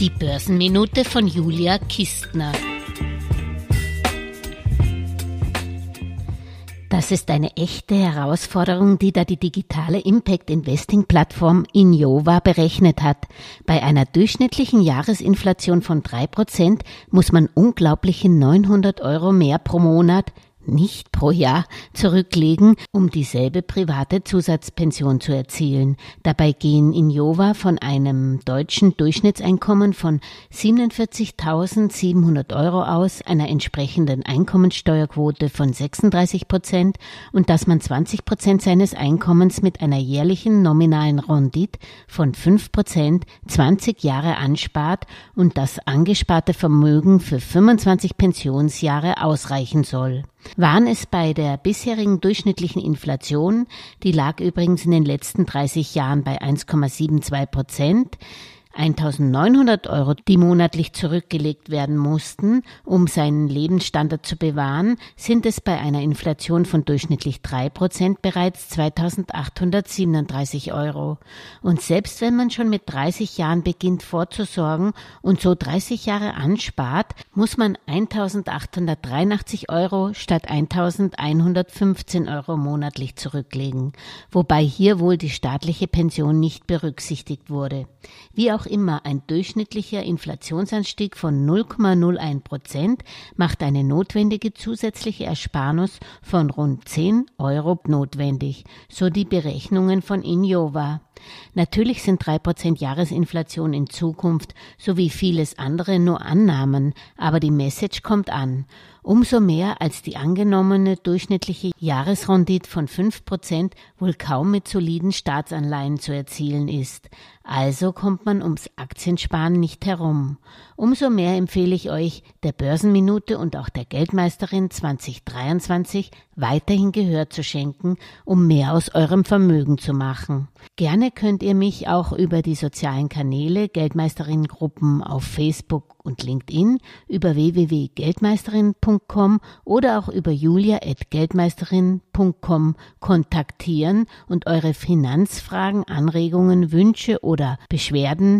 Die Börsenminute von Julia Kistner. Das ist eine echte Herausforderung, die da die digitale Impact Investing Plattform Innova berechnet hat. Bei einer durchschnittlichen Jahresinflation von drei Prozent muss man unglaubliche 900 Euro mehr pro Monat nicht pro Jahr zurücklegen, um dieselbe private Zusatzpension zu erzielen. Dabei gehen in Jova von einem deutschen Durchschnittseinkommen von 47.700 Euro aus, einer entsprechenden Einkommensteuerquote von 36 Prozent und dass man 20 Prozent seines Einkommens mit einer jährlichen nominalen Rendite von 5 Prozent 20 Jahre anspart und das angesparte Vermögen für 25 Pensionsjahre ausreichen soll waren es bei der bisherigen durchschnittlichen Inflation, die lag übrigens in den letzten 30 Jahren bei 1,72 Prozent, 1900 Euro, die monatlich zurückgelegt werden mussten, um seinen Lebensstandard zu bewahren, sind es bei einer Inflation von durchschnittlich drei Prozent bereits 2837 Euro. Und selbst wenn man schon mit 30 Jahren beginnt vorzusorgen und so 30 Jahre anspart, muss man 1883 Euro statt 1115 Euro monatlich zurücklegen, wobei hier wohl die staatliche Pension nicht berücksichtigt wurde. Wie auch immer ein durchschnittlicher Inflationsanstieg von 0,01 Prozent macht eine notwendige zusätzliche Ersparnis von rund 10 Euro notwendig, so die Berechnungen von Injova. Natürlich sind drei Prozent Jahresinflation in Zukunft sowie vieles andere nur Annahmen, aber die Message kommt an. Umso mehr als die angenommene durchschnittliche Jahresrendite von fünf Prozent wohl kaum mit soliden Staatsanleihen zu erzielen ist. Also kommt man ums Aktiensparen nicht herum. Umso mehr empfehle ich euch, der Börsenminute und auch der Geldmeisterin 2023 weiterhin Gehör zu schenken, um mehr aus eurem Vermögen zu machen. Gerne könnt ihr mich auch über die sozialen Kanäle Geldmeisterinnengruppen auf Facebook und LinkedIn, über www.geldmeisterin.com oder auch über julia.geldmeisterin.com kontaktieren und eure Finanzfragen, Anregungen, Wünsche oder Beschwerden